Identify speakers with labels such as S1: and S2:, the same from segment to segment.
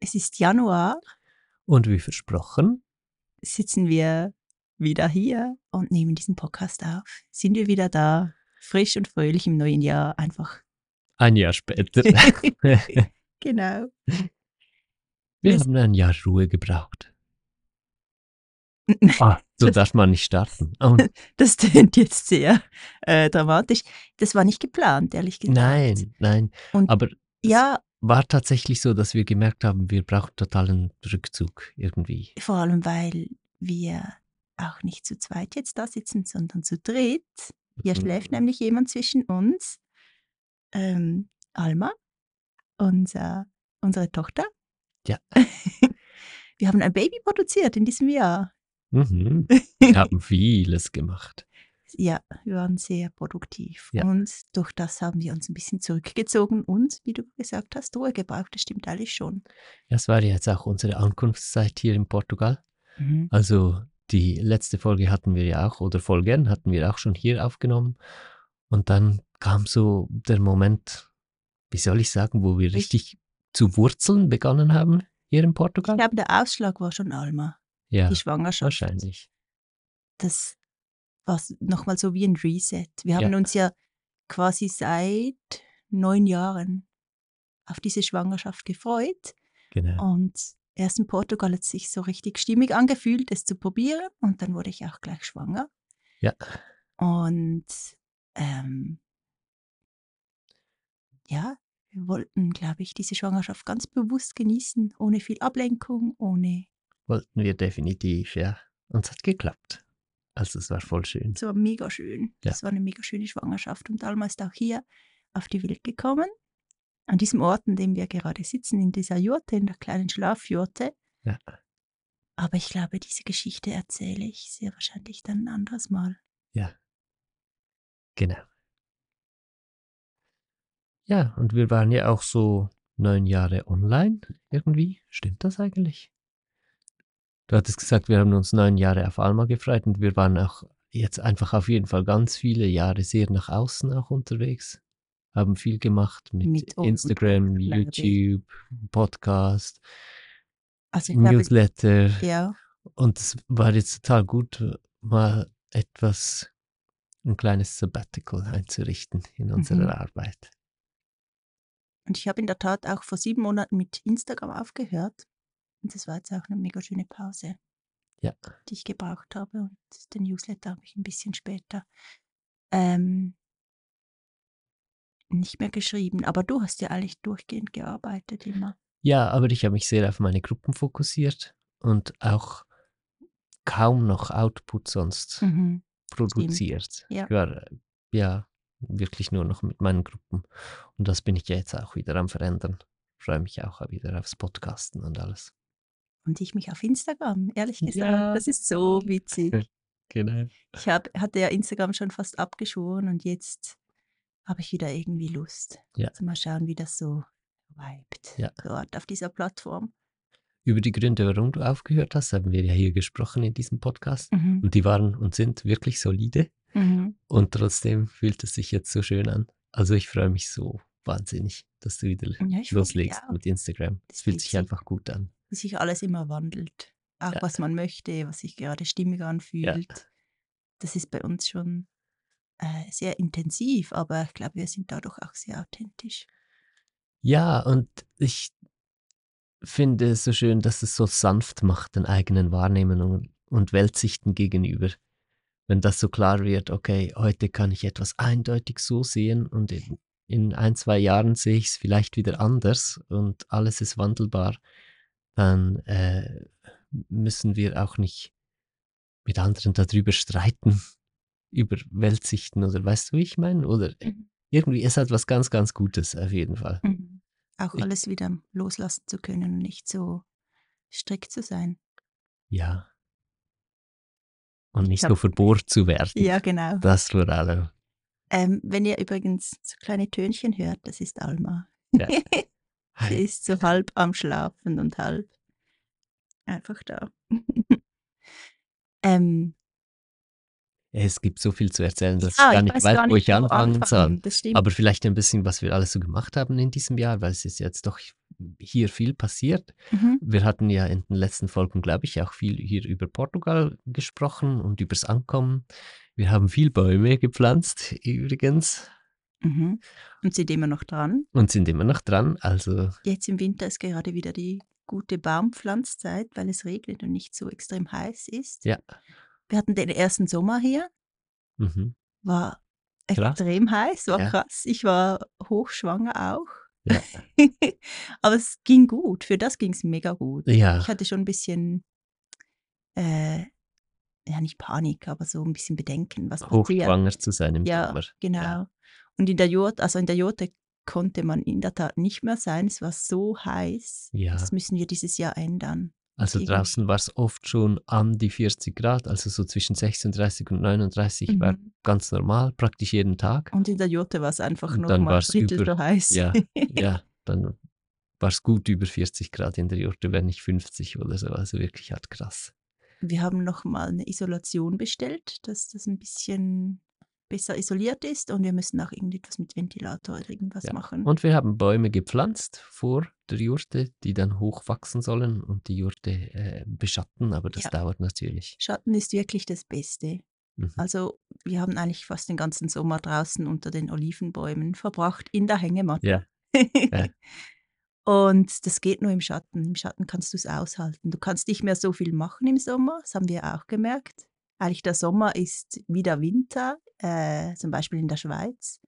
S1: Es ist Januar,
S2: Und wie versprochen,
S1: sitzen wir wieder hier und nehmen diesen Podcast auf. Sind wir wieder da, frisch und fröhlich im neuen Jahr, einfach.
S2: ein Jahr später.
S1: Genau.
S2: Wir
S1: Es-
S2: haben ein Jahr Ruhe gebraucht. Ah, so
S1: Das-
S2: darf man nicht starten. Oh,
S1: Das tönt jetzt sehr äh, dramatisch. Das war nicht geplant, ehrlich gesagt.
S2: nein, nein.
S1: Und
S2: Aber
S1: ja,
S2: war tatsächlich so, dass wir gemerkt haben, wir brauchen totalen Rückzug irgendwie.
S1: vor allem, weil wir auch nicht zu zweit jetzt da sitzen, sondern zu dritt. Hier
S2: Mhm.
S1: schläft nämlich jemand zwischen uns. Ähm, Alma, unser, unsere Tochter.
S2: Ja.
S1: Wir haben ein Baby produziert in diesem Jahr.
S2: Mhm. Wir haben vieles gemacht.
S1: Ja, wir waren sehr produktiv.
S2: Ja.
S1: Und durch das haben wir uns ein bisschen zurückgezogen und, wie du gesagt hast, Ruhe gebraucht. Das stimmt eigentlich schon.
S2: Das war jetzt auch unsere Ankunftszeit hier in Portugal.
S1: Mhm.
S2: Also die letzte Folge hatten wir ja auch, oder Folgen hatten wir auch schon hier aufgenommen. Und dann kam so der Moment, wie soll ich sagen, wo wir richtig zu wurzeln begonnen haben hier in
S1: Ich
S2: Portugal.
S1: glaube, der Ausschlag war schon Alma,
S2: Ja,
S1: die Schwangerschaft.
S2: wahrscheinlich.
S1: Das war nochmal so wie ein Reset. Wir haben
S2: Ja.
S1: uns ja quasi seit neun Jahren auf diese Schwangerschaft gefreut.
S2: Genau.
S1: Und erst in Portugal hat es sich so richtig stimmig angefühlt, es zu probieren. Und dann wurde ich auch gleich schwanger.
S2: Ja.
S1: Und ähm, ja, wir wollten, glaube ich, diese Schwangerschaft ganz bewusst genießen, ohne viel Ablenkung, ohne.
S2: Wollten wir definitiv, ja. Und es hat geklappt. Also es war voll schön.
S1: Es war mega schön.
S2: Ja.
S1: Es war eine mega schöne Schwangerschaft. Und Alma ist auch hier auf die Welt gekommen. An diesem Ort, an dem wir gerade sitzen, in dieser Jurte, in der kleinen Schlafjurte.
S2: Ja.
S1: Aber ich glaube, diese Geschichte erzähle ich sehr wahrscheinlich dann ein anderes Mal.
S2: Ja. Genau. Ja, und wir waren ja auch so neun Jahre online irgendwie. Stimmt das eigentlich? Du hattest gesagt, wir haben uns neun Jahre auf Alma gefreut und wir waren auch jetzt einfach auf jeden Fall ganz viele Jahre sehr nach außen auch unterwegs. Haben viel gemacht mit,
S1: Mit
S2: Instagram. YouTube, Podcast,
S1: Also glaube,
S2: Newsletter.
S1: ja,
S2: Und es war jetzt total gut, mal etwas, ein kleines Sabbatical einzurichten in unserer
S1: Mhm.
S2: Arbeit.
S1: und ich habe in der Tat auch vor sieben Monaten mit Instagram aufgehört. Und das war jetzt auch eine mega schöne Pause,
S2: Ja.
S1: die ich gebraucht habe. Und den Newsletter habe ich ein bisschen später ähm, nicht mehr geschrieben. Aber du hast ja eigentlich durchgehend gearbeitet immer.
S2: Ja, aber ich habe mich sehr auf meine Gruppen fokussiert und auch kaum noch Output sonst
S1: Mhm.
S2: produziert.
S1: ja.
S2: Ich war ja wirklich nur noch mit meinen Gruppen. Und das bin ich ja jetzt auch wieder am Verändern. Freue mich auch wieder aufs Podcasten und alles.
S1: Und ich mich auf Instagram, ehrlich gesagt.
S2: Ja.
S1: Das ist so witzig.
S2: Genau.
S1: Ich hab, hatte ja Instagram schon fast abgeschworen und jetzt habe ich wieder irgendwie Lust.
S2: Ja.
S1: Also mal schauen, wie das so vibet
S2: Ja.
S1: dort auf dieser Plattform.
S2: Über die Gründe, warum du aufgehört hast, haben wir ja hier gesprochen in diesem Podcast.
S1: Mhm.
S2: Und die waren und sind wirklich solide.
S1: Mhm.
S2: Und trotzdem fühlt es sich jetzt so schön an. Also ich freue mich so wahnsinnig, dass du wieder
S1: Ja,
S2: loslegst mit Instagram.
S1: Das
S2: Es fühlt sich einfach gut an.
S1: Wie sich alles immer wandelt. Auch
S2: Ja.
S1: was man möchte, was sich gerade stimmig anfühlt. Das ist bei uns schon äh, sehr intensiv, aber ich glaube, wir sind dadurch auch sehr authentisch.
S2: Ja, und ich finde es so schön, dass es so sanft macht, den eigenen Wahrnehmungen und Weltsichten gegenüber. Wenn das so klar wird, okay, heute kann ich etwas eindeutig so sehen und in, in ein, zwei Jahren sehe ich es vielleicht wieder anders und alles ist wandelbar, dann äh, müssen wir auch nicht mit anderen darüber streiten, über Weltsichten oder weißt du, wie ich meine? Oder
S1: Mhm.
S2: irgendwie, es hat was ganz, ganz Gutes auf jeden Fall.
S1: Mhm. Auch
S2: Ich-
S1: alles wieder loslassen zu können und nicht so strikt zu sein.
S2: Ja. Und nicht
S1: hab-
S2: so verbohrt zu werden.
S1: Ja, genau.
S2: Das vor allem.
S1: Ähm, wenn ihr übrigens so kleine Tönchen hört, das ist Alma.
S2: Ja.
S1: Sie ist so halb am Schlafen und halb einfach da. ähm,
S2: Es gibt so viel zu erzählen, dass
S1: Ja,
S2: ich gar
S1: ich
S2: nicht
S1: weiß
S2: weiß,
S1: gar
S2: wo
S1: nicht,
S2: ich
S1: wo
S2: anfangen soll.
S1: anfangen. Das stimmt.
S2: Aber vielleicht ein bisschen, was wir alles so gemacht haben in diesem Jahr, weil es ist jetzt doch hier viel passiert.
S1: Mhm.
S2: Wir hatten ja in den letzten Folgen, glaube ich, auch viel hier über Portugal gesprochen und übers Ankommen. Wir haben viel Bäume gepflanzt, übrigens,
S1: Mhm. Und sind immer noch dran.
S2: und sind immer noch dran. Also,
S1: Jetzt im Winter ist gerade wieder die gute Baumpflanzzeit, weil es regnet und nicht so extrem heiß ist.
S2: ja.
S1: Wir hatten den ersten Sommer hier,
S2: Mhm.
S1: war
S2: Krass.
S1: extrem heiß, war
S2: Ja.
S1: krass. Ich war hochschwanger auch.
S2: Ja.
S1: Aber es ging gut, für das ging es mega gut.
S2: Ja.
S1: Ich hatte schon ein bisschen, äh, ja nicht Panik, aber so ein bisschen Bedenken, was passiert.
S2: Hochschwanger zu sein im
S1: Ja,
S2: Sommer.
S1: genau.
S2: Ja.
S1: Und in der Jurte, also in der Jurte konnte man in der Tat nicht mehr sein. Es war so heiß.
S2: Ja.
S1: Das müssen wir dieses Jahr ändern.
S2: Also
S1: Irgendwie.
S2: draußen war es oft schon an die 40 Grad, also so zwischen 36 und 39 war
S1: Mhm.
S2: ganz normal, praktisch jeden Tag.
S1: Und in der Jurte war es einfach mal
S2: war's
S1: Drittel
S2: über-
S1: so heiß.
S2: Ja, ja, dann war es gut über 40 Grad in der Jurte, wenn nicht 50 oder so. Also wirklich halt krass.
S1: Wir haben noch mal eine Isolation bestellt, dass das ein bisschen besser isoliert ist und wir müssen auch irgendetwas mit Ventilator oder irgendwas
S2: Ja.
S1: machen.
S2: Und wir haben Bäume gepflanzt vor der Jurte, die dann hochwachsen sollen und die Jurte äh, beschatten, aber das
S1: Ja.
S2: dauert natürlich.
S1: Schatten ist wirklich das Beste.
S2: Mhm.
S1: Also wir haben eigentlich fast den ganzen Sommer draußen unter den Olivenbäumen verbracht, in der Hängematte.
S2: Ja, ja.
S1: Und das geht nur im Schatten. Im Schatten kannst du es aushalten. Du kannst nicht mehr so viel machen im Sommer, das haben wir auch gemerkt. Eigentlich der Sommer ist wie der Winter, äh, zum Beispiel in der Schweiz.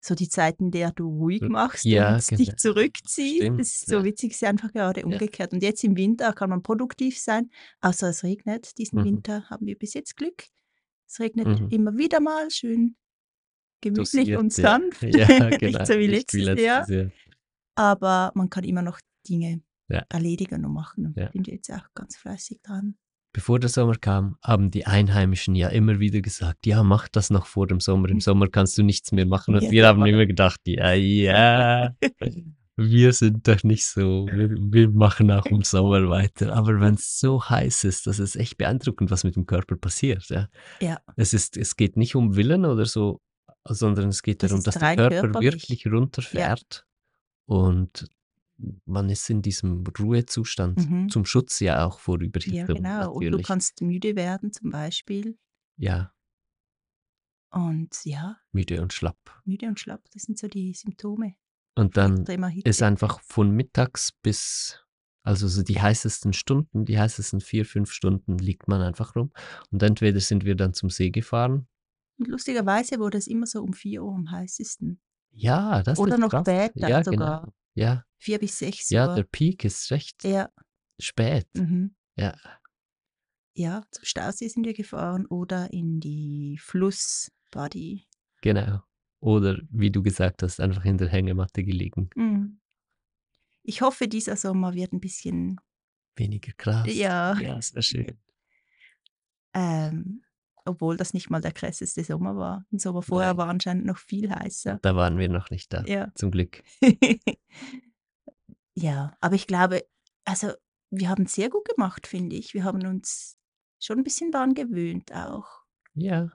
S1: So die Zeit, in der du ruhig
S2: Hm,
S1: machst
S2: ja,
S1: und
S2: genau.
S1: dich zurückziehst.
S2: Stimmt,
S1: Das ist so
S2: ja.
S1: witzig, es ist einfach gerade umgekehrt. Und jetzt im Winter kann man produktiv sein, außer es regnet. Diesen
S2: Mhm.
S1: Winter haben wir bis jetzt Glück. Es regnet
S2: Mhm.
S1: immer wieder mal schön gemütlich und
S2: Dosiert, ja.
S1: sanft.
S2: Ja, genau.
S1: Nicht so wie letztes Jahr aber man kann immer noch Dinge
S2: Ja.
S1: erledigen und machen. Und
S2: Ja.
S1: ich bin jetzt auch ganz fleißig dran.
S2: Bevor der Sommer kam, haben die Einheimischen ja immer wieder gesagt, ja, mach das noch vor dem Sommer. Im Sommer kannst du nichts mehr machen. Und
S1: Ja,
S2: wir haben
S1: aber-
S2: immer gedacht, ja, ja, wir sind doch nicht so, wir, wir machen auch im Sommer weiter. Aber wenn es so heiß ist, das ist echt beeindruckend, was mit dem Körper passiert. Ja.
S1: Ja.
S2: Es, ist, es geht nicht um Willen oder so, sondern es geht
S1: Das
S2: darum, dass der Körper
S1: körperlich.
S2: wirklich runterfährt und man ist in diesem Ruhezustand
S1: Mhm.
S2: zum Schutz ja auch vor
S1: Ja,
S2: Überhitzung.
S1: genau. Und du
S2: natürlich.
S1: kannst müde werden zum Beispiel.
S2: Ja,
S1: Und ja,
S2: müde und schlapp.
S1: müde und schlapp, das sind so die Symptome.
S2: Und dann ist einfach von mittags bis, also so die heißesten Stunden, die heißesten vier, fünf Stunden liegt man einfach rum. Und entweder sind wir dann zum See gefahren.
S1: Und lustigerweise wurde es immer so um 4 Uhr am heißesten.
S2: Ja, das
S1: Oder
S2: ist
S1: noch
S2: krass.
S1: später
S2: ja,
S1: sogar.
S2: Genau. Ja,
S1: 4 bis 6
S2: ja,
S1: Uhr.
S2: der Peak ist recht
S1: ja,
S2: spät.
S1: mhm.
S2: Ja,
S1: ja, zum Stausee sind wir gefahren oder in die Flussbody.
S2: genau. Oder wie du gesagt hast, einfach in der Hängematte gelegen.
S1: Mhm. Ich hoffe, dieser Sommer wird ein bisschen,
S2: Weniger krass.
S1: ja,
S2: Ja, sehr schön.
S1: ähm, obwohl das nicht mal der krasseste Sommer war. Ein Sommer vorher
S2: Nein.
S1: war anscheinend noch viel heißer.
S2: Da waren wir noch nicht da,
S1: Ja.
S2: zum Glück.
S1: ja, aber ich glaube, also wir haben es sehr gut gemacht, finde ich. Wir haben uns schon ein bisschen daran gewöhnt auch.
S2: Ja.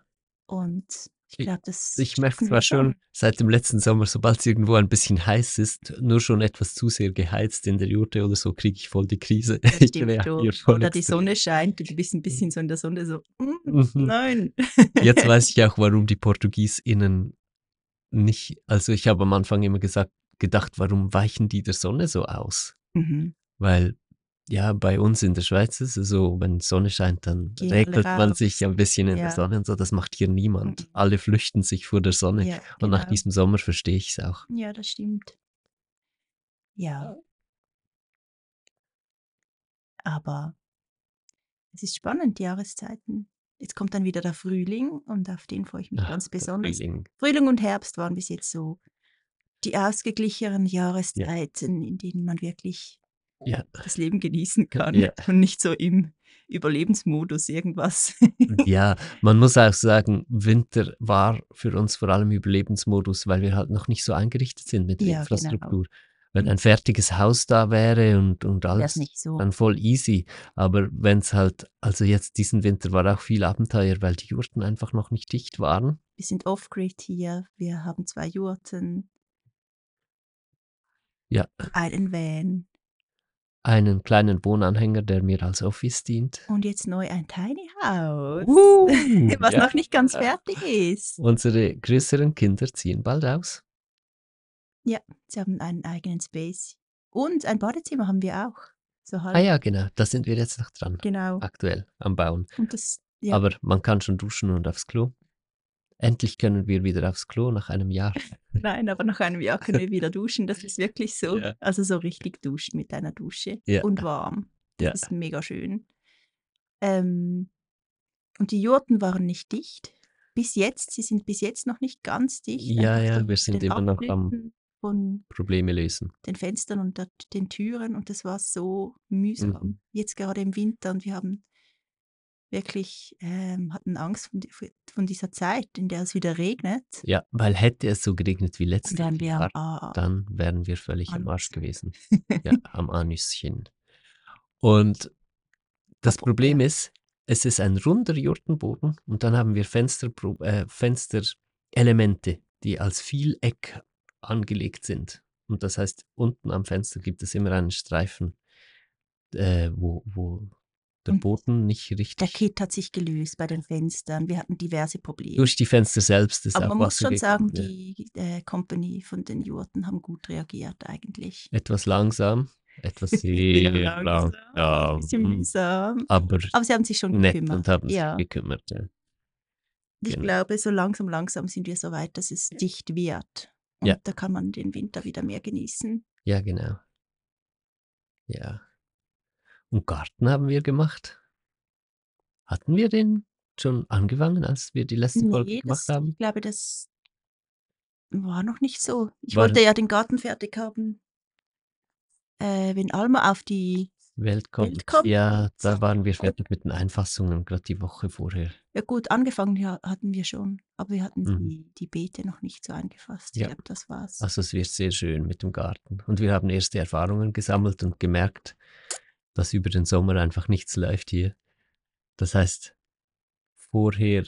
S1: Und ich glaube, das.
S2: Ich merke zwar schon seit dem letzten Sommer, sobald es irgendwo ein bisschen heiß ist, nur schon etwas zu sehr geheizt in der Jurte oder so, kriege ich voll die Krise. Ich
S1: stimmt
S2: reagiere voll
S1: Oder die. Sonne scheint und du bist ein bisschen so in der Sonne so, mm,
S2: Mhm.
S1: nein.
S2: Jetzt weiß ich auch, warum die PortugiesInnen nicht, also ich habe am Anfang immer gesagt, gedacht, warum weichen die der Sonne so aus?
S1: Mhm.
S2: Weil ja, bei uns in der Schweiz ist es so, wenn Sonne scheint, dann
S1: Gehen
S2: regelt man
S1: raus.
S2: sich ein bisschen in
S1: Ja.
S2: der Sonne und so. Das macht hier niemand.
S1: Mhm.
S2: Alle flüchten sich vor der Sonne.
S1: Ja,
S2: Und nach
S1: genau.
S2: diesem Sommer verstehe ich es auch.
S1: Ja, das stimmt. Ja. Aber es ist spannend, die Jahreszeiten. Jetzt kommt dann wieder der Frühling und auf den freue ich mich
S2: Ach,
S1: ganz
S2: der
S1: besonders.
S2: Frühling.
S1: Frühling und Herbst waren bis jetzt so die ausgeglichenen Jahreszeiten, in denen man wirklich
S2: Ja.
S1: das Leben genießen kann
S2: Ja.
S1: und nicht so im Überlebensmodus irgendwas.
S2: Ja, man muss auch sagen, Winter war für uns vor allem Überlebensmodus, weil wir halt noch nicht so eingerichtet sind mit der
S1: Ja, genau.
S2: Infrastruktur. Wenn ein fertiges Haus da wäre und, und alles,
S1: so.
S2: dann voll easy. Aber wenn es halt, also jetzt diesen Winter war auch viel Abenteuer, weil die Jurten einfach noch nicht dicht waren.
S1: Wir sind off-grid hier. Wir haben zwei Jurten.
S2: Ja.
S1: Einen Van.
S2: Einen kleinen Wohnanhänger, der mir als Office dient.
S1: Und jetzt neu ein Tiny House.
S2: Uh,
S1: was
S2: ja.
S1: noch nicht ganz fertig ist.
S2: Unsere größeren Kinder ziehen bald aus.
S1: Sie haben einen eigenen Space. Und ein Badezimmer haben wir auch. So halb.
S2: Ah ja, genau, da sind wir jetzt noch dran.
S1: Genau.
S2: Aktuell am Bauen.
S1: Das, ja,
S2: Aber man kann schon duschen und aufs Klo. Endlich können wir wieder aufs Klo nach einem Jahr.
S1: nein, aber nach einem Jahr können wir wieder duschen. Das ist wirklich so.
S2: Ja.
S1: Also so richtig duschen mit einer Dusche.
S2: Ja.
S1: Und warm. Das
S2: Ja.
S1: ist mega schön. Ähm, und die Jurten waren nicht dicht. Bis jetzt, sie sind bis jetzt noch nicht ganz dicht.
S2: Ja, ja, wir sind immer noch am-
S1: Von
S2: Probleme lösen.
S1: den Fenstern und der, den Türen und das war so mühsam.
S2: Mhm.
S1: Jetzt gerade im Winter und wir haben wirklich ähm, hatten Angst von, von dieser Zeit, in der es wieder regnet.
S2: Ja, weil hätte es so geregnet wie letztes
S1: Dann wären wir
S2: Jahr,
S1: am
S2: dann wären wir völlig am Arsch
S1: Anus.
S2: gewesen. Ja, am Anüschen. Und das Problem
S1: ja.
S2: ist, es ist ein runder Jurtenboden und dann haben wir Fenster, äh, Fensterelemente, die als Vieleck angelegt sind. Und das heißt, unten am Fenster gibt es immer einen Streifen, äh, wo, wo der Boden nicht
S1: der
S2: richtig
S1: Kit hat sich gelöst bei den Fenstern. Wir hatten diverse Probleme.
S2: durch die Fenster selbst ist
S1: Aber
S2: auch
S1: man muss schon sagen.
S2: Ja.
S1: die äh, Company von den Jurten haben gut reagiert eigentlich.
S2: Etwas langsam, etwas sehr langsam.
S1: langsam, ein bisschen
S2: mm,
S1: mühsam.
S2: aber
S1: Aber sie haben sich schon
S2: nett
S1: gekümmert.
S2: und haben sich
S1: ja.
S2: gekümmert. Ja.
S1: Ich
S2: Genau.
S1: glaube, so langsam, langsam sind wir so weit, dass es dicht wird. Und
S2: Ja.
S1: da kann man den Winter wieder mehr genießen.
S2: ja, genau. Ja. Und Garten haben wir gemacht. Hatten wir den schon angefangen, als wir die letzte Folge
S1: Nee,
S2: gemacht
S1: das,
S2: haben?
S1: ich glaube, das war noch nicht so. Ich
S2: War-
S1: wollte ja den Garten fertig haben, äh, wenn Alma auf die,
S2: Welt kommt.
S1: Welt kommt.
S2: Ja, da waren wir fertig mit den Einfassungen, gerade die Woche vorher.
S1: ja gut, angefangen hatten wir schon, aber wir hatten
S2: Mhm.
S1: die, die Beete noch nicht so eingefasst.
S2: Ja.
S1: Ich glaube, das war's.
S2: Also es wird sehr schön mit dem Garten. Und wir haben erste Erfahrungen gesammelt und gemerkt, dass über den Sommer einfach nichts läuft hier. Das heißt, vorher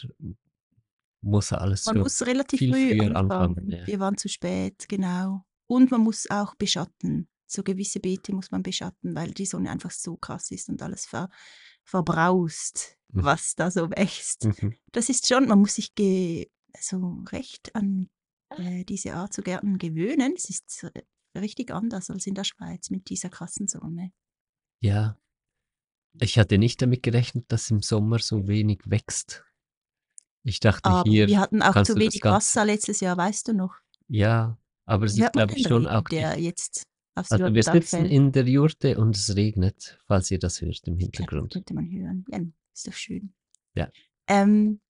S2: muss alles
S1: Man muss relativ
S2: viel
S1: früh
S2: früher
S1: anfangen.
S2: anfangen, ja.
S1: Wir waren zu spät, genau. Und man muss auch beschatten. So gewisse Beete muss man beschatten, weil die Sonne einfach so krass ist und alles ver, verbraust,
S2: Mhm.
S1: was da so wächst.
S2: Mhm.
S1: Das ist schon, man muss sich so recht an äh, diese Art zu Gärten gewöhnen. Es ist äh, richtig anders als in der Schweiz mit dieser krassen Sonne.
S2: Ja. Ich hatte nicht damit gerechnet, dass im Sommer so wenig wächst. Ich dachte
S1: Aber
S2: hier,
S1: wir hatten auch zu wenig Wasser letztes Jahr, weißt du noch?
S2: ja, aber es ist, glaube ich, schon
S1: Regen,
S2: auch
S1: der jetzt aufs
S2: Also wir sitzen
S1: fällt?
S2: in der Jurte und es regnet, falls ihr das hört im
S1: Ja, das
S2: Hintergrund.
S1: könnte man hören. Ja, ist doch schön.
S2: Ja.
S1: Ähm,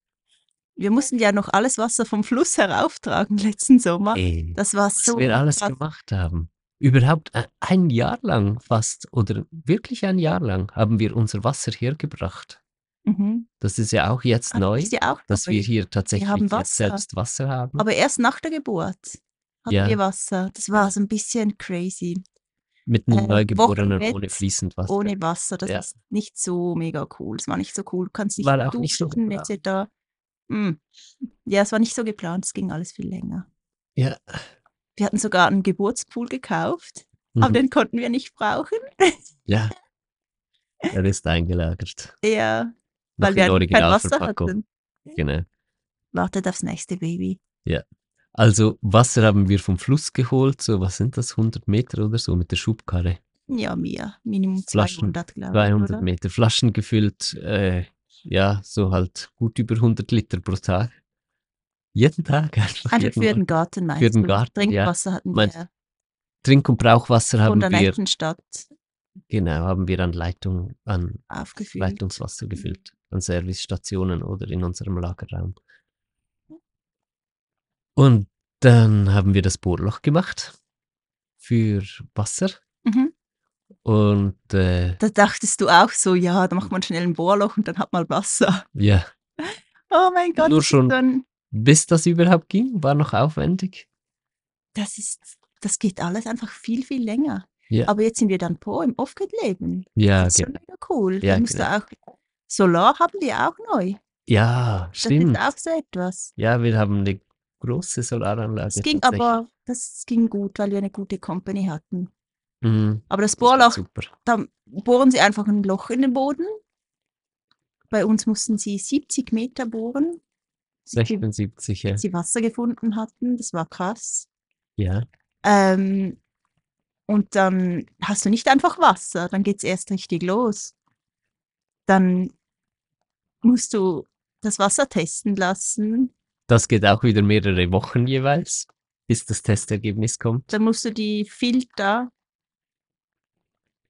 S1: wir mussten ja noch alles Wasser vom Fluss herauftragen letzten Sommer.
S2: Ey,
S1: Das war
S2: was
S1: so
S2: wir alles gemacht haben. Überhaupt äh, ein Jahr lang fast oder wirklich ein Jahr lang haben wir unser Wasser hergebracht.
S1: Mhm.
S2: Das ist ja auch jetzt
S1: Ah, das
S2: neu,
S1: ja auch
S2: dass wir hier tatsächlich jetzt
S1: Wasser.
S2: selbst Wasser haben.
S1: Aber erst nach der Geburt hatten
S2: Ja.
S1: wir Wasser. Das war so ein bisschen crazy.
S2: Mit einem
S1: äh,
S2: Neugeborenen
S1: Wochenbett
S2: ohne fließend Wasser.
S1: Ohne Wasser. Das
S2: Ja.
S1: ist nicht so mega cool. Es war nicht so cool. Du kannst nicht
S2: War auch nicht so
S1: etc. Mm. Ja, es war nicht so geplant. Es ging alles viel länger.
S2: Ja.
S1: Wir hatten sogar einen Geburtspool gekauft, aber
S2: Mhm.
S1: den konnten wir nicht brauchen.
S2: ja. Er ist eingelagert.
S1: Ja,
S2: Noch
S1: weil wir einfach kein Wasser hatten.
S2: Genau.
S1: Wartet aufs nächste Baby.
S2: Also Wasser haben wir vom Fluss geholt, so was sind das, 100 Meter oder so mit der Schubkarre.
S1: Ja, mehr. Minimum
S2: Flaschen,
S1: 200, glaube ich.
S2: 200
S1: oder?
S2: Meter, Flaschen gefüllt, äh, ja, so halt gut über 100 Liter pro Tag. Jeden Tag einfach.
S1: Einfach für den. Garten meinst
S2: Für den? Garten, ja.
S1: Trinkwasser hatten
S2: Meinst-
S1: wir
S2: Trink- und Brauchwasser haben wir,
S1: Stadt
S2: genau, haben wir an Leitung, an
S1: aufgefüllt.
S2: Leitungswasser gefüllt, an Servicestationen oder in unserem Lagerraum. Und dann haben wir das Bohrloch gemacht für Wasser.
S1: Mhm.
S2: Und äh,
S1: Da dachtest du auch so, ja, da macht man schnell ein Bohrloch und dann hat man Wasser.
S2: ja,
S1: Oh mein Gott,
S2: Nur schon- bis das überhaupt ging, war noch aufwendig.
S1: das ist das geht alles einfach viel, viel länger.
S2: Ja.
S1: Aber jetzt sind wir dann pro im Off-Grid-Leben.
S2: Ja,
S1: Das ist
S2: genau.
S1: schon wieder cool.
S2: Ja,
S1: da musst
S2: genau.
S1: auch, Solar haben wir auch neu.
S2: Ja,
S1: Das
S2: stimmt.
S1: ist auch so etwas.
S2: Ja, wir haben eine große Solaranlage.
S1: Es ging aber, das ging gut, weil wir eine gute Company hatten.
S2: Mhm,
S1: Aber das
S2: das
S1: Bohrloch,
S2: super.
S1: da bohren sie einfach ein Loch in den Boden. Bei uns mussten sie 70 Meter bohren, bis sie,
S2: 76, ja.
S1: bis sie Wasser gefunden hatten. Das war krass.
S2: Ja,
S1: Ähm, und dann hast du nicht einfach Wasser, dann geht es erst richtig los. Dann musst du das Wasser testen lassen.
S2: das geht auch wieder mehrere Wochen jeweils, bis das Testergebnis kommt.
S1: Dann musst du die Filter,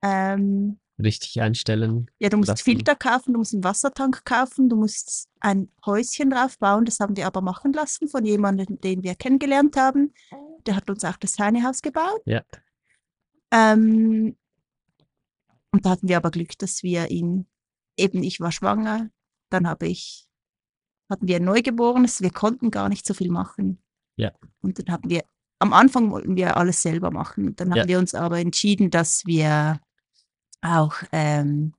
S1: ähm,
S2: Richtig einstellen.
S1: ja, du musst
S2: lassen.
S1: Filter kaufen, du musst einen Wassertank kaufen, du musst ein Häuschen drauf bauen. Das haben wir aber machen lassen von jemandem, den wir kennengelernt haben. Der hat uns auch das Tiny House gebaut.
S2: Ja,
S1: Ähm, und da hatten wir aber Glück, dass wir ihn, eben ich war schwanger, dann habe ich, hatten wir ein Neugeborenes, wir konnten gar nicht so viel machen.
S2: Ja.
S1: Und dann haben wir, am Anfang wollten wir alles selber machen. Dann
S2: Ja.
S1: haben wir uns aber entschieden, dass wir auch ähm,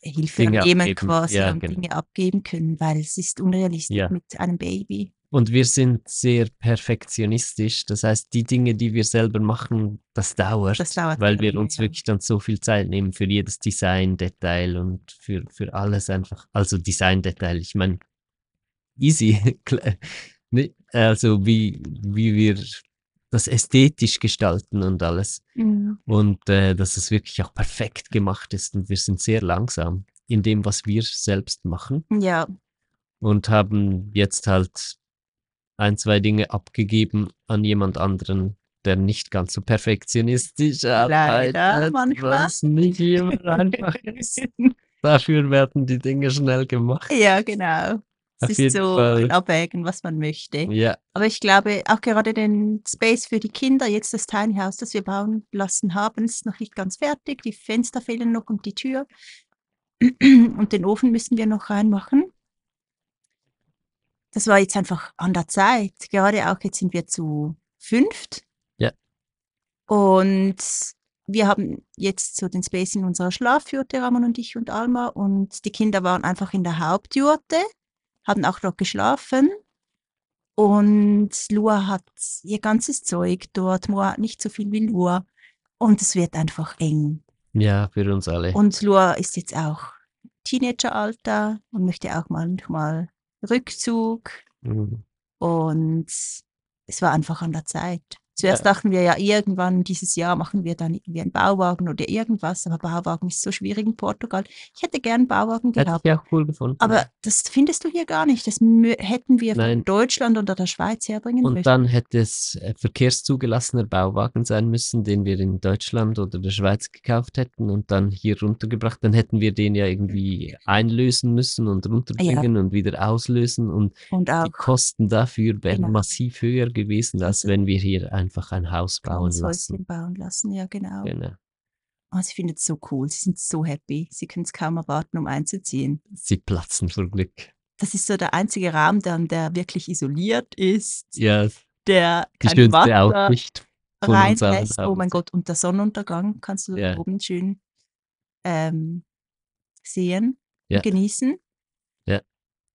S1: Hilfe
S2: Dinge abgeben.
S1: quasi
S2: Ja,
S1: und
S2: genau.
S1: Dinge abgeben können, weil es ist unrealistisch
S2: Ja.
S1: mit einem Baby.
S2: Und wir sind sehr perfektionistisch. Das heißt, die Dinge, die wir selber machen, das dauert.
S1: Das dauert
S2: weil wir uns
S1: ja.
S2: wirklich dann so viel Zeit nehmen für jedes Design-Detail und für, für alles einfach. Also Design-Detail, ich meine, easy. Ne? Also wie, wie wir das ästhetisch gestalten und alles.
S1: Mhm.
S2: Und äh, dass es wirklich auch perfekt gemacht ist. Und wir sind sehr langsam in dem, was wir selbst machen
S1: Ja,
S2: und haben jetzt halt ein, zwei Dinge abgegeben an jemand anderen, der nicht ganz so perfektionistisch
S1: Leider,
S2: arbeitet,
S1: manchmal.
S2: was nicht immer einfach ist. Dafür werden die Dinge schnell gemacht.
S1: ja, genau. Es ist so
S2: Fall.
S1: Abwägen, was man möchte.
S2: Ja,
S1: Aber ich glaube, auch gerade den Space für die Kinder, jetzt das Tiny House, das wir bauen lassen haben, ist noch nicht ganz fertig. Die Fenster fehlen noch und die Tür. Und den Ofen müssen wir noch reinmachen. Das war jetzt einfach an der Zeit. Gerade auch jetzt sind wir zu fünft.
S2: Ja.
S1: Und wir haben jetzt so den Space in unserer Schlafjurte, Ramon und ich und Alma. Und die Kinder waren einfach in der Hauptjurte, haben auch dort geschlafen. Und Lua hat ihr ganzes Zeug dort. Moa hat nicht so viel wie Lua. Und es wird einfach eng.
S2: ja, für uns alle.
S1: Und Lua ist jetzt auch Teenageralter und möchte auch manchmal Rückzug.
S2: Mhm.
S1: Und es war einfach an der Zeit. Zuerst
S2: Ja.
S1: dachten wir ja, irgendwann dieses Jahr machen wir dann irgendwie einen Bauwagen oder irgendwas. Aber Bauwagen ist so schwierig in Portugal. Ich hätte gern einen Bauwagen
S2: Hätte
S1: gehabt.
S2: ich auch cool gefunden.
S1: Aber das findest du hier gar nicht. Das hätten wir
S2: Nein.
S1: von Deutschland oder der Schweiz herbringen
S2: Und
S1: müssen.
S2: dann hätte es äh, verkehrszugelassener Bauwagen sein müssen, den wir in Deutschland oder der Schweiz gekauft hätten und dann hier runtergebracht. Dann hätten wir den ja irgendwie einlösen müssen und runterbringen und wieder auslösen. Und
S1: Und
S2: die Kosten dafür wären
S1: Genau.
S2: massiv höher gewesen, als
S1: Also-
S2: wenn wir hier einfach ein Haus bauen
S1: ein
S2: lassen.
S1: Bauen lassen. Ja, genau.
S2: Genau.
S1: Oh, sie findet es so cool. Sie sind so happy. Sie können es kaum erwarten, um einzuziehen.
S2: Sie platzen vor Glück.
S1: Das ist so der einzige Raum, der, der wirklich isoliert ist,
S2: Ja,
S1: der
S2: die
S1: kein
S2: schönste
S1: Wasser
S2: Aussicht von
S1: reinlässt. Oh mein. Gott, und der Sonnenuntergang kannst du
S2: Ja.
S1: oben schön ähm, sehen
S2: Ja.
S1: und genießen.
S2: Ja.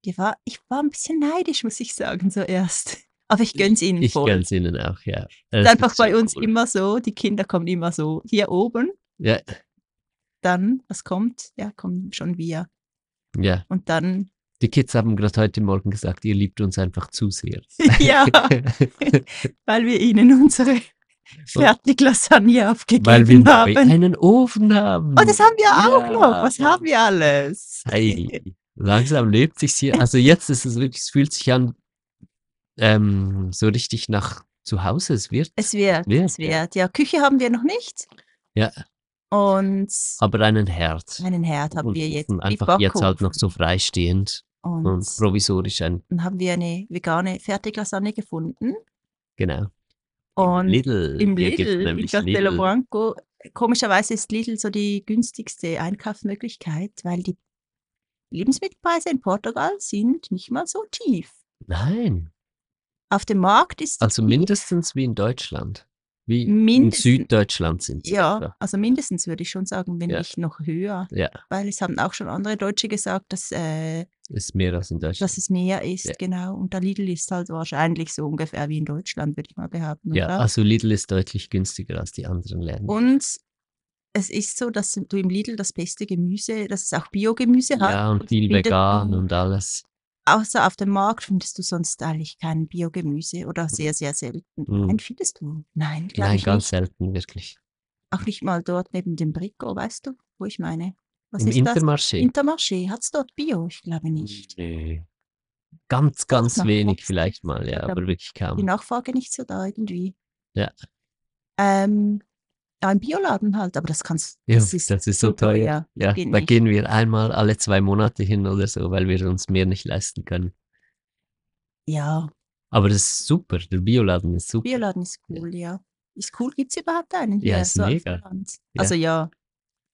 S1: Die war, ich war ein bisschen neidisch, muss ich sagen, so erst. Aber ich gönn's ihnen
S2: Ich
S1: voll.
S2: gönn's ihnen auch, ja.
S1: Es
S2: Es
S1: ist einfach bei uns
S2: cool.
S1: immer so, die Kinder kommen immer so hier oben,
S2: Ja,
S1: dann, was kommt? Ja, kommen schon wir.
S2: ja.
S1: Und dann,
S2: Die Kids haben gerade heute Morgen gesagt, ihr liebt uns einfach zu sehr.
S1: ja, weil wir ihnen unsere Fertiglasagne aufgegeben
S2: Weil wir
S1: haben.
S2: einen Ofen haben.
S1: Oh, das haben wir auch
S2: Ja.
S1: noch. Was haben wir alles?
S2: Hey, langsam lebt sich's hier. Also jetzt ist es wirklich, es fühlt sich an ähm, so richtig nach zu Hause. Es wird,
S1: Es wird,
S2: Wird,
S1: es
S2: ja.
S1: wird. Ja, Küche haben wir noch nicht.
S2: ja,
S1: Und
S2: aber einen Herd.
S1: einen Herd haben
S2: Und
S1: wir jetzt.
S2: Einfach jetzt halt noch so freistehend
S1: Und
S2: und provisorisch ein,
S1: dann haben wir eine vegane Fertiglasagne gefunden.
S2: genau.
S1: Und
S2: Lidl.
S1: im Lidl, in
S2: nämlich
S1: Castelo
S2: Lidl.
S1: Branco. Komischerweise ist Lidl so die günstigste Einkaufsmöglichkeit, weil die Lebensmittelpreise in Portugal sind nicht mal so tief.
S2: Nein,
S1: Auf dem Markt ist es
S2: also mindestens wie in Deutschland. Wie in Süddeutschland sind sie.
S1: Ja,
S2: etwa.
S1: also mindestens würde ich schon sagen, wenn
S2: Ja.
S1: nicht noch höher.
S2: Ja,
S1: Weil es haben auch schon andere Deutsche gesagt, dass, äh,
S2: ist mehr als in Deutschland.
S1: dass es mehr ist,
S2: Ja.
S1: genau. Und der Lidl ist halt wahrscheinlich so ungefähr wie in Deutschland, würde ich mal behaupten.
S2: ja,
S1: oder?
S2: also Lidl ist deutlich günstiger als die anderen Länder.
S1: Und es ist so, dass du im Lidl das beste Gemüse, dass es auch Biogemüse hat.
S2: ja, und viel vegan und alles.
S1: Außer auf dem Markt findest du sonst eigentlich kein Biogemüse oder sehr, sehr selten.
S2: Mhm.
S1: Nein, findest du? Nein,
S2: Nein, ganz
S1: nicht.
S2: selten, wirklich.
S1: Auch nicht mal dort neben dem Brico, weißt du, wo ich meine? Was
S2: Im
S1: ist das?
S2: Intermarché?
S1: Intermarché. Hat es dort Bio? Ich glaube nicht.
S2: Nö. Ganz, ganz
S1: nach
S2: wenig vielleicht mal, ja, aber wirklich
S1: Die
S2: kaum.
S1: Nachfrage nicht so da irgendwie.
S2: Ja.
S1: Ähm, ja, im Bioladen halt, aber das kannst
S2: Ja,
S1: das ist
S2: das ist so teuer.
S1: teuer.
S2: Ja,
S1: geht
S2: da
S1: nicht.
S2: gehen wir einmal alle zwei Monate hin oder so, weil wir uns mehr nicht leisten können.
S1: Ja,
S2: Aber das ist super, der Bioladen ist super.
S1: Bioladen ist cool, ja. Ist cool, gibt es überhaupt einen?
S2: Ja, ist
S1: so auf
S2: mega.
S1: dem Land?
S2: Ja.
S1: Also ja,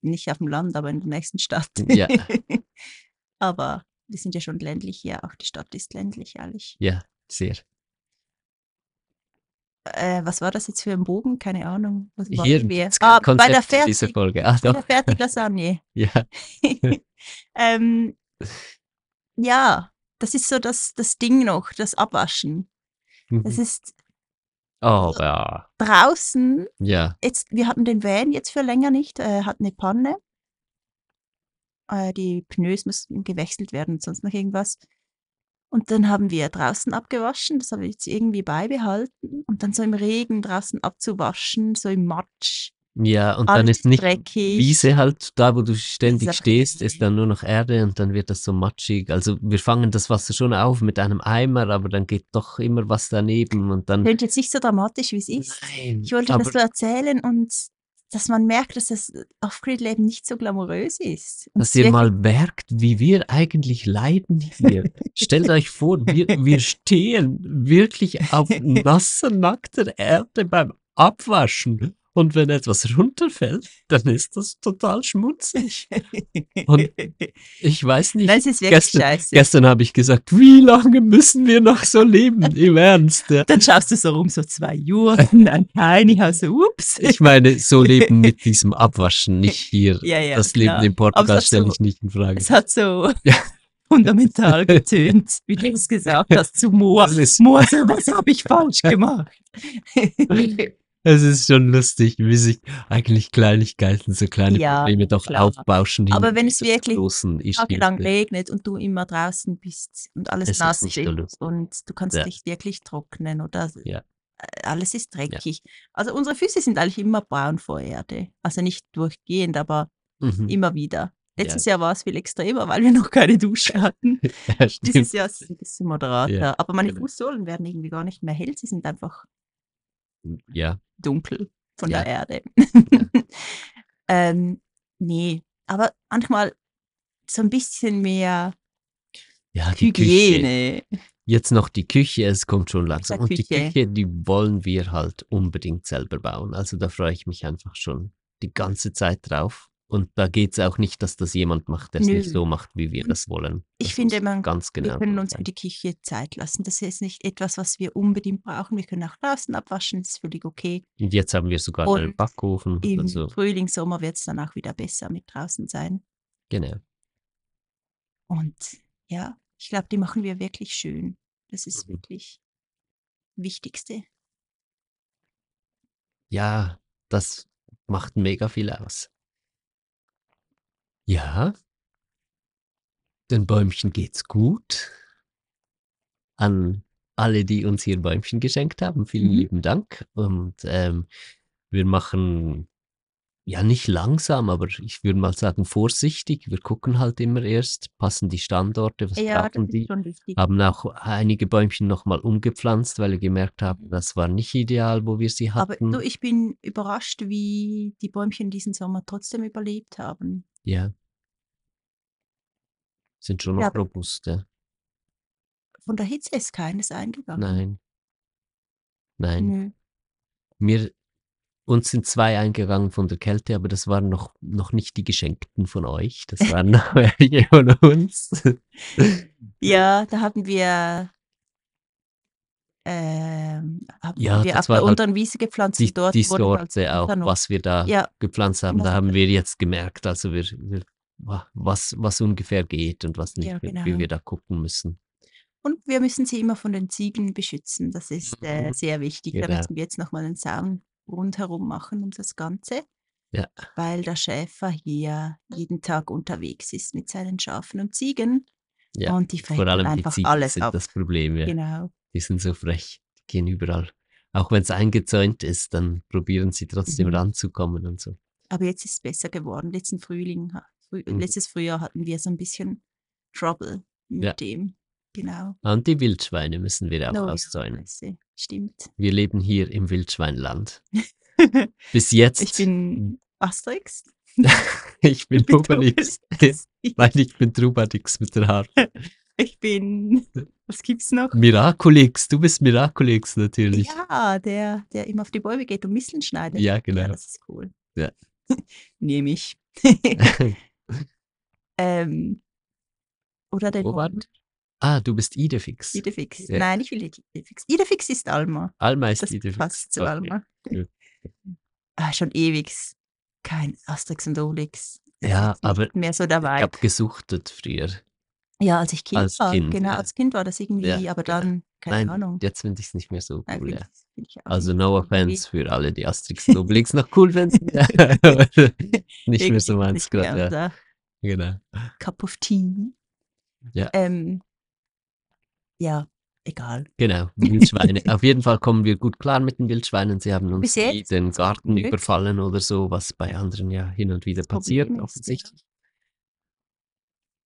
S1: nicht auf dem Land, aber in der nächsten Stadt.
S2: Ja.
S1: aber wir sind ja schon ländlich hier, auch die Stadt ist ländlich, ehrlich.
S2: Ja, sehr.
S1: Äh, was war das jetzt für ein Bogen? Keine Ahnung. Was
S2: Hier
S1: wir? Ah,
S2: kein
S1: bei der
S2: Konzept
S1: Fertig,
S2: Folge. Ah,
S1: bei
S2: doch.
S1: der Fertiglasagne.
S2: Ja.
S1: ähm, ja, das ist so das, das Ding noch, das Abwaschen. Es
S2: Mhm.
S1: ist
S2: Oh, ja.
S1: draußen,
S2: Ja.
S1: jetzt, wir hatten den Van jetzt für länger nicht, äh, hat eine Panne. Äh, die Pneus müssen gewechselt werden sonst noch irgendwas. Und dann haben wir draußen abgewaschen, das habe ich jetzt irgendwie beibehalten. Und dann so im Regen draußen abzuwaschen, so im Matsch.
S2: Ja, und dann ist nicht
S1: dreckig.
S2: Wiese halt, da wo du ständig
S1: Dieser-
S2: stehst, ist dann nur noch Erde und dann wird das so matschig. Also wir fangen das Wasser schon auf mit einem Eimer, aber dann geht doch immer was daneben und dann.
S1: Klingt jetzt nicht so dramatisch, wie es ist.
S2: Nein,
S1: Ich wollte das so erzählen und dass man merkt, dass das Off-Grid-Leben nicht so glamourös ist. Und
S2: dass ihr mal merkt, wie wir eigentlich leiden hier. Stellt euch vor, wir, wir stehen wirklich auf nasser, nackter Erde beim Abwaschen. Und wenn etwas runterfällt, dann ist das total schmutzig. Und Ich weiß nicht.
S1: Es ist wirklich
S2: gestern,
S1: scheiße.
S2: gestern habe ich gesagt, wie lange müssen wir noch so leben? Im Ernst. Ja.
S1: Dann schaust du so rum, so zwei Jurten, ein Tiny House, so, ups.
S2: Ich meine, so leben mit diesem Abwaschen, nicht hier.
S1: ja, ja,
S2: das Leben
S1: klar.
S2: in
S1: Aber
S2: Portugal stelle
S1: so-
S2: ich nicht in Frage.
S1: Es hat so
S2: Ja.
S1: fundamental getönt, wie du es gesagt hast, zu Moor.
S2: Das
S1: Moor, so, was habe ich falsch gemacht?
S2: Es ist schon lustig, wie sich eigentlich Kleinigkeiten, so kleine
S1: Ja,
S2: Probleme doch
S1: klar.
S2: aufbauschen.
S1: Aber wenn es wirklich tagelang regnet und du immer draußen bist und alles
S2: Es ist
S1: nass
S2: so
S1: ist
S2: lustig.
S1: und du kannst
S2: Ja.
S1: nicht wirklich trocknen oder
S2: Ja.
S1: äh, alles ist dreckig. Also unsere Füße sind eigentlich immer braun vor Erde. Also nicht durchgehend, aber
S2: Mhm.
S1: immer wieder. Letztes Jahr war es viel extremer, weil wir noch keine Dusche hatten.
S2: Ja.
S1: Dieses Jahr ist es ein bisschen moderater.
S2: Ja,
S1: aber meine
S2: genau.
S1: Fußsohlen werden irgendwie gar nicht mehr hell. Sie sind einfach
S2: ja.
S1: dunkel von
S2: Ja.
S1: der Erde. ähm, nee, aber manchmal so ein bisschen mehr
S2: ja, die Küche.
S1: Hygiene.
S2: Jetzt noch die Küche, es kommt schon langsam. Und die.
S1: Küche,
S2: die wollen wir halt unbedingt selber bauen. Also da freue ich mich einfach schon die ganze Zeit drauf. Und da geht es auch nicht, dass das jemand macht, der es nicht so macht, wie wir das wollen.
S1: Ich
S2: Das
S1: finde,
S2: muss
S1: man-
S2: ganz genau
S1: wir können
S2: so
S1: uns für die Küche Zeit lassen. Das ist nicht etwas, was wir unbedingt brauchen. Wir können auch draußen abwaschen, das ist völlig okay.
S2: Und jetzt haben wir sogar einen Backofen.
S1: Im
S2: Also,
S1: Frühling, Sommer wird es dann auch wieder besser mit draußen sein.
S2: genau.
S1: Und ja, ich glaube, die machen wir wirklich schön. Das ist
S2: Mhm.
S1: wirklich Wichtigste.
S2: Ja, das macht mega viel aus. Ja, den Bäumchen geht's gut. An alle, die uns hier Bäumchen geschenkt haben, vielen
S1: Mhm.
S2: lieben Dank. Und ähm, wir machen ja nicht langsam, aber ich würde mal sagen vorsichtig. Wir gucken halt immer erst, passen die Standorte, was
S1: Ja,
S2: brauchen die. Haben auch einige Bäumchen nochmal umgepflanzt, weil wir gemerkt haben, das war nicht ideal, wo wir sie
S1: Aber
S2: hatten.
S1: du, ich bin überrascht, wie die Bäumchen diesen Sommer trotzdem überlebt haben.
S2: Ja. Sind schon noch
S1: Ja,
S2: robuste.
S1: Von der Hitze ist keines eingegangen.
S2: Nein. Nein.
S1: Nö.
S2: Mir, uns sind zwei eingegangen von der Kälte, aber das waren noch, noch nicht die Geschenkten von euch. Das waren noch welche von uns.
S1: Ja, da haben wir haben
S2: Ja,
S1: wir auf der
S2: halt
S1: unteren Wiese gepflanzt.
S2: Die,
S1: dort
S2: die
S1: wurde halt
S2: Sorte auch,
S1: noch-
S2: was wir da
S1: Ja,
S2: gepflanzt haben,
S1: Und
S2: da haben wir jetzt gemerkt, also wir, wir was, was ungefähr geht und was nicht,
S1: Ja,
S2: wie- wie
S1: genau.
S2: wir da gucken müssen.
S1: und wir müssen sie immer von den Ziegen beschützen. Das ist äh,
S2: Mhm.
S1: sehr wichtig. Da
S2: Genau.
S1: müssen wir jetzt nochmal einen Zaun rundherum machen um das Ganze.
S2: Ja.
S1: Weil der Schäfer hier jeden Tag unterwegs ist mit seinen Schafen und Ziegen.
S2: Ja,
S1: und die fressen
S2: die
S1: einfach
S2: Ziegen
S1: alles
S2: sind
S1: ab.
S2: das Problem, ja.
S1: Genau.
S2: Die sind so frech, die gehen überall. Auch wenn es eingezäunt ist, dann probieren sie trotzdem
S1: Mhm.
S2: ranzukommen und so.
S1: Aber jetzt ist es besser geworden. Letzten Frühling, früh,
S2: Mhm.
S1: letztes Frühjahr hatten wir so ein bisschen Trouble mit
S2: Ja.
S1: dem. Genau.
S2: Und die Wildschweine müssen wir auch
S1: Oh ja,
S2: auszäunen.
S1: scheiße. Stimmt.
S2: Wir leben hier im Wildschweinland. Bis jetzt.
S1: ich bin Asterix.
S2: ich bin Obelix. Nein, ich bin Trubadix mit der Harfe.
S1: Ich bin. Was gibt's noch?
S2: Miraculix, du bist Miraculix natürlich.
S1: Ja, der, der immer auf die Bäume geht und Misteln schneidet.
S2: Ja, genau.
S1: Ja, das ist cool.
S2: Ja.
S1: Nehme ich. ähm, oder den
S2: Wo ah, du bist Idefix.
S1: Idefix.
S2: Ja.
S1: Nein, ich will nicht Idefix. Idefix ist Alma.
S2: Alma ist
S1: Das
S2: Idefix.
S1: passt zu
S2: Okay.
S1: Alma. Ah, schon ewig. Kein Asterix und. Das
S2: Ja, aber
S1: mehr so dabei.
S2: Ich habe gesuchtet früher.
S1: Ja, als ich Kind
S2: als
S1: war.
S2: Kind,
S1: genau,
S2: ja.
S1: als Kind war das irgendwie,
S2: Ja,
S1: aber dann, keine
S2: Nein,
S1: Ahnung.
S2: jetzt finde ich es nicht mehr so cool. Ja. Also no offense für alle, die Asterix und Obelix noch cool finden. nicht mehr so meins gerade. Ja. Genau.
S1: Cup of Tea.
S2: Ja.
S1: Ähm, ja, egal.
S2: Genau, Wildschweine. Auf jeden Fall kommen wir gut klar mit den Wildschweinen. Sie haben uns den Garten
S1: Glück.
S2: überfallen oder so, was bei anderen ja hin und wieder
S1: Das
S2: passiert, offensichtlich.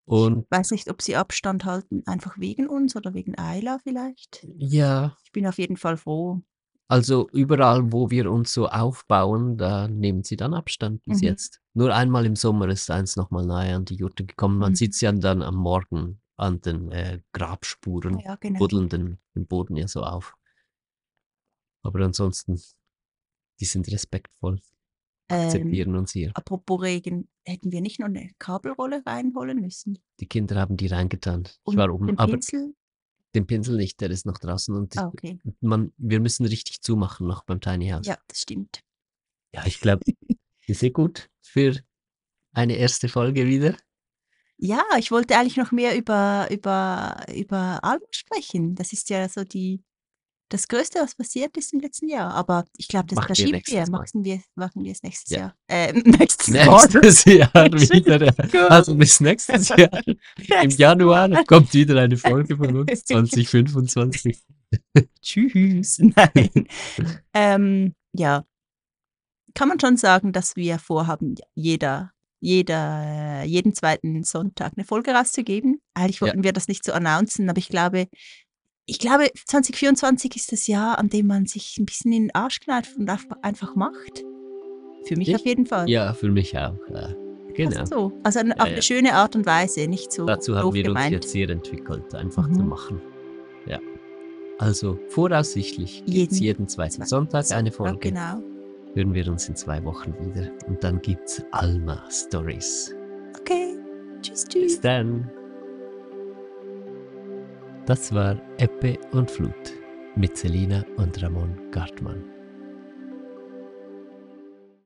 S2: Und
S1: Weiß nicht, ob sie Abstand halten, einfach wegen uns oder wegen Ayla vielleicht.
S2: ja,
S1: Ich bin auf jeden Fall froh.
S2: also überall, wo wir uns so aufbauen, da nehmen sie dann Abstand bis
S1: Mhm.
S2: jetzt. Nur einmal im Sommer ist eins nochmal nahe an die Jurte gekommen. Man
S1: Mhm.
S2: sieht es ja dann am Morgen an den äh, Grabspuren,
S1: Ja, genau.
S2: buddeln den, den Boden ja so auf. Aber ansonsten, die sind respektvoll,
S1: Ähm,
S2: akzeptieren uns hier.
S1: apropos Regen, hätten wir nicht noch eine Kabelrolle reinholen müssen?
S2: Die Kinder haben die reingetan. Ich
S1: Und
S2: war oben,
S1: den
S2: aber
S1: Pinsel?
S2: den Pinsel nicht, der ist noch draußen und
S1: Ah, okay.
S2: man, wir müssen richtig zumachen noch beim Tiny House.
S1: Ja, das stimmt.
S2: Ja, ich glaube, ist sehr gut für eine erste Folge wieder.
S1: Ja, ich wollte eigentlich noch mehr über, über, über Alma sprechen. Das ist ja so die, das Größte, was passiert ist im letzten Jahr. Aber ich glaube, das
S2: Machen wir
S1: verschieben wir.
S2: Mal.
S1: Machen wir, machen wir es nächstes
S2: Ja.
S1: Jahr. Äh, nächstes.
S2: Nächstes Jahr wieder. Also bis nächstes Jahr. Im Januar kommt wieder eine Folge von uns, 2025.
S1: Tschüss. Nein. ähm, ja. Kann man schon sagen, dass wir vorhaben, jeder, jeder, jeden zweiten Sonntag eine Folge rauszugeben. Eigentlich
S2: Ja.
S1: wollten wir das nicht so announcen, aber ich glaube, ich glaube, 2024 ist das Jahr, an dem man sich ein bisschen in den Arsch kneift und einfach macht. Für mich
S2: Ich-
S1: auf jeden Fall.
S2: Ja, für mich auch. Ja. Genau.
S1: Fast so. Also
S2: Ja,
S1: auf
S2: ja.
S1: eine schöne Art und Weise, nicht so
S2: Dazu haben wir uns
S1: gemeint.
S2: jetzt hier entwickelt, einfach zu
S1: Mhm.
S2: machen. Ja. Also voraussichtlich gibt es
S1: Jeden
S2: jeden zweiten Sonntag eine Folge.
S1: genau.
S2: Hören wir uns in zwei Wochen wieder. Und dann gibt's Alma Stories.
S1: Okay. Tschüss,
S2: Bis
S1: tschüss.
S2: dann. Das war Ebbe und Flut mit Selina und Ramon Gartmann.